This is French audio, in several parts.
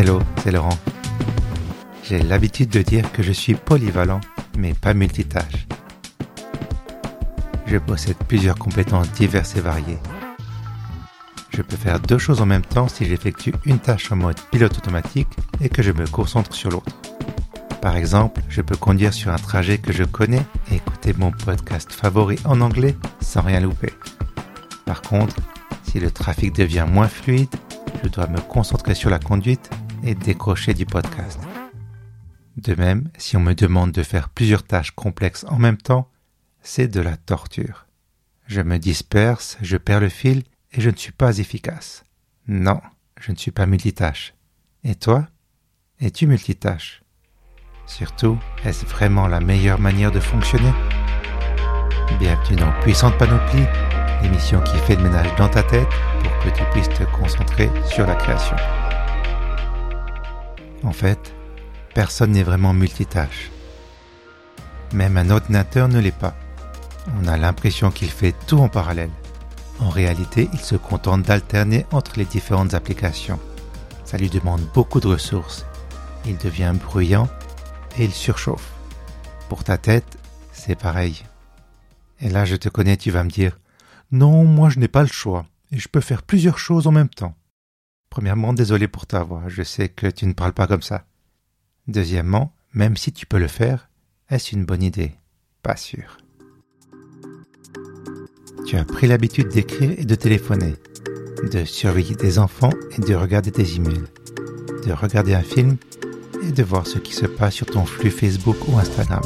Hello, c'est Laurent. J'ai l'habitude de dire que je suis polyvalent, mais pas multitâche. Je possède plusieurs compétences diverses et variées. Je peux faire deux choses en même temps si j'effectue une tâche en mode pilote automatique et que je me concentre sur l'autre. Par exemple, je peux conduire sur un trajet que je connais et écouter mon podcast favori en anglais sans rien louper. Par contre, si le trafic devient moins fluide, je dois me concentrer sur la conduite et décrocher du podcast. De même, si on me demande de faire plusieurs tâches complexes en même temps, c'est de la torture. Je me disperse, je perds le fil et je ne suis pas efficace. Non, je ne suis pas multitâche. Et toi? Es-tu multitâche? Surtout, est-ce vraiment la meilleure manière de fonctionner? Bienvenue dans Puissante Panoplie, l'émission qui fait le ménage dans ta tête pour que tu puisses te concentrer sur la création. En fait, personne n'est vraiment multitâche. Même un ordinateur ne l'est pas. On a l'impression qu'il fait tout en parallèle. En réalité, il se contente d'alterner entre les différentes applications. Ça lui demande beaucoup de ressources. Il devient bruyant et il surchauffe. Pour ta tête, c'est pareil. Et là, je te connais, tu vas me dire, non, moi je n'ai pas le choix, et je peux faire plusieurs choses en même temps. Premièrement, désolé pour ta voix, je sais que tu ne parles pas comme ça. Deuxièmement, même si tu peux le faire, est-ce une bonne idée? Pas sûr. Tu as pris l'habitude d'écrire et de téléphoner, de surveiller des enfants et de regarder tes emails, de regarder un film et de voir ce qui se passe sur ton flux Facebook ou Instagram.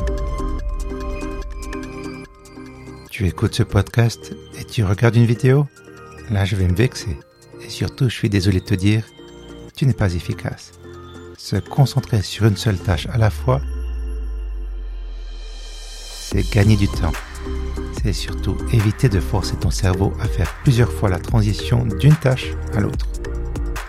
Tu écoutes ce podcast et tu regardes une vidéo? Là, je vais me vexer. Et surtout, je suis désolé de te dire, tu n'es pas efficace. Se concentrer sur une seule tâche à la fois, c'est gagner du temps. C'est surtout éviter de forcer ton cerveau à faire plusieurs fois la transition d'une tâche à l'autre.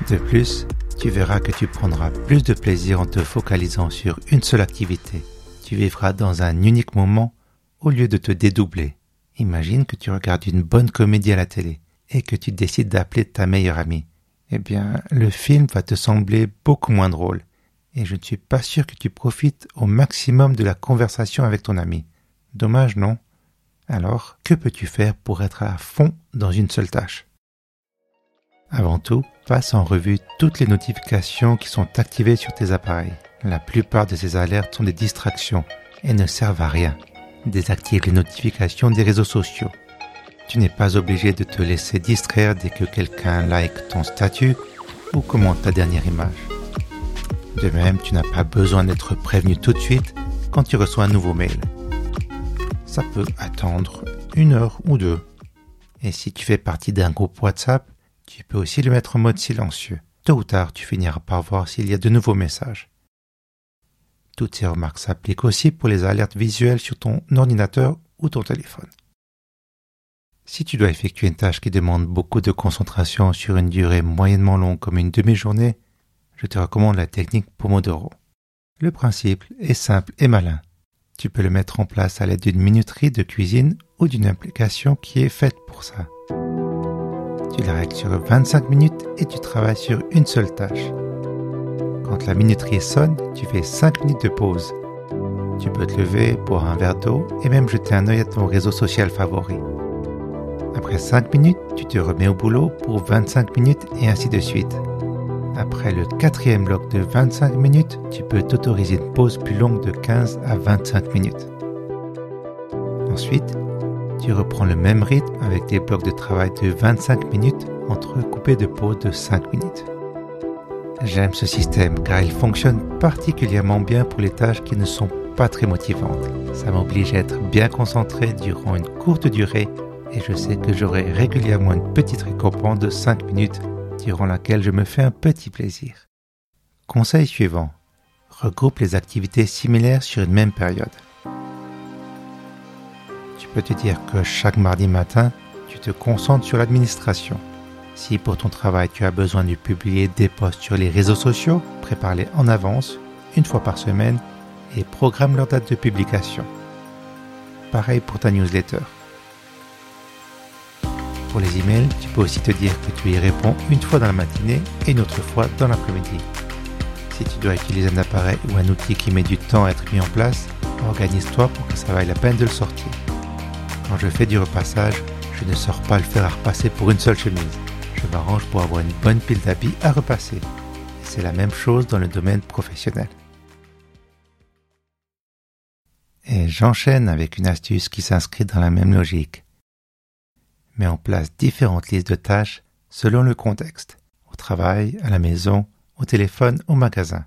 De plus, tu verras que tu prendras plus de plaisir en te focalisant sur une seule activité. Tu vivras dans un unique moment au lieu de te dédoubler. Imagine que tu regardes une bonne comédie à la télé et que tu décides d'appeler ta meilleure amie. Eh bien, le film va te sembler beaucoup moins drôle et je ne suis pas sûr que tu profites au maximum de la conversation avec ton ami. Dommage, non? Alors, que peux-tu faire pour être à fond dans une seule tâche? Avant tout, passe en revue toutes les notifications qui sont activées sur tes appareils. La plupart de ces alertes sont des distractions et ne servent à rien. Désactive les notifications des réseaux sociaux. Tu n'es pas obligé de te laisser distraire dès que quelqu'un like ton statut ou commente ta dernière image. De même, tu n'as pas besoin d'être prévenu tout de suite quand tu reçois un nouveau mail. Ça peut attendre une heure ou deux. Et si tu fais partie d'un groupe WhatsApp, tu peux aussi le mettre en mode silencieux. Tôt ou tard, tu finiras par voir s'il y a de nouveaux messages. Toutes ces remarques s'appliquent aussi pour les alertes visuelles sur ton ordinateur ou ton téléphone. Si tu dois effectuer une tâche qui demande beaucoup de concentration sur une durée moyennement longue comme une demi-journée, je te recommande la technique Pomodoro. Le principe est simple et malin. Tu peux le mettre en place à l'aide d'une minuterie de cuisine ou d'une application qui est faite pour ça. Tu la règles sur 25 minutes et tu travailles sur une seule tâche. Quand la minuterie sonne, tu fais 5 minutes de pause. Tu peux te lever, boire un verre d'eau et même jeter un œil à ton réseau social favori. Après 5 minutes, tu te remets au boulot pour 25 minutes et ainsi de suite. Après le quatrième bloc de 25 minutes, tu peux t'autoriser une pause plus longue de 15 à 25 minutes. Ensuite, tu reprends le même rythme avec des blocs de travail de 25 minutes entrecoupés de pauses de 5 minutes. J'aime ce système car il fonctionne particulièrement bien pour les tâches qui ne sont pas très motivantes. Ça m'oblige à être bien concentré durant une courte durée et je sais que j'aurai régulièrement une petite récompense de 5 minutes durant laquelle je me fais un petit plaisir. Conseil suivant. Regroupe les activités similaires sur une même période. Tu peux te dire que chaque mardi matin, tu te concentres sur l'administration. Si pour ton travail tu as besoin de publier des posts sur les réseaux sociaux, prépare-les en avance, une fois par semaine, et programme leur date de publication. Pareil pour ta newsletter. Pour les emails, tu peux aussi te dire que tu y réponds une fois dans la matinée et une autre fois dans l'après-midi. Si tu dois utiliser un appareil ou un outil qui met du temps à être mis en place, organise-toi pour que ça vaille la peine de le sortir. Quand je fais du repassage, je ne sors pas le fer à repasser pour une seule chemise. Je m'arrange pour avoir une bonne pile d'habits à repasser. C'est la même chose dans le domaine professionnel. Et j'enchaîne avec une astuce qui s'inscrit dans la même logique. Mets en place différentes listes de tâches selon le contexte, au travail, à la maison, au téléphone, au magasin.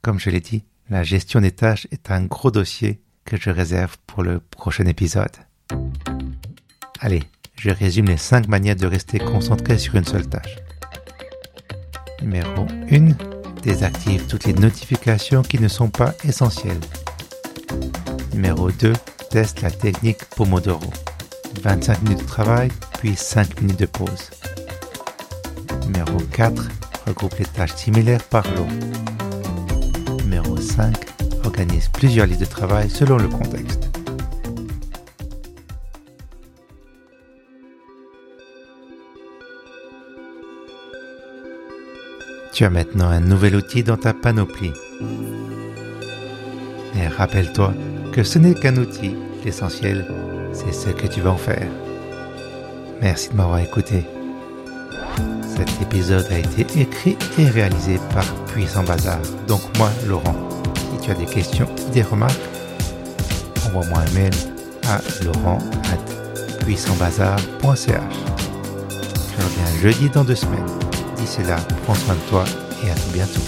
Comme je l'ai dit, la gestion des tâches est un gros dossier que je réserve pour le prochain épisode. Allez, je résume les 5 manières de rester concentré sur une seule tâche. Numéro 1. Désactive toutes les notifications qui ne sont pas essentielles. Numéro 2. Teste la technique Pomodoro. 25 minutes de travail, puis 5 minutes de pause. Numéro 4. Regroupe les tâches similaires par lot. Numéro 5. Organise plusieurs listes de travail selon le contexte. Tu as maintenant un nouvel outil dans ta panoplie. Mais rappelle-toi que ce n'est qu'un outil. L'essentiel, c'est ce que tu vas en faire. Merci de m'avoir écouté. Cet épisode a été écrit et réalisé par Puissant Bazar, donc moi, Laurent. Si tu as des questions, des remarques, envoie-moi un mail à laurent.puissantbazar.ch. Je reviens jeudi dans deux semaines. D'ici là, prends soin de toi et à tout bientôt.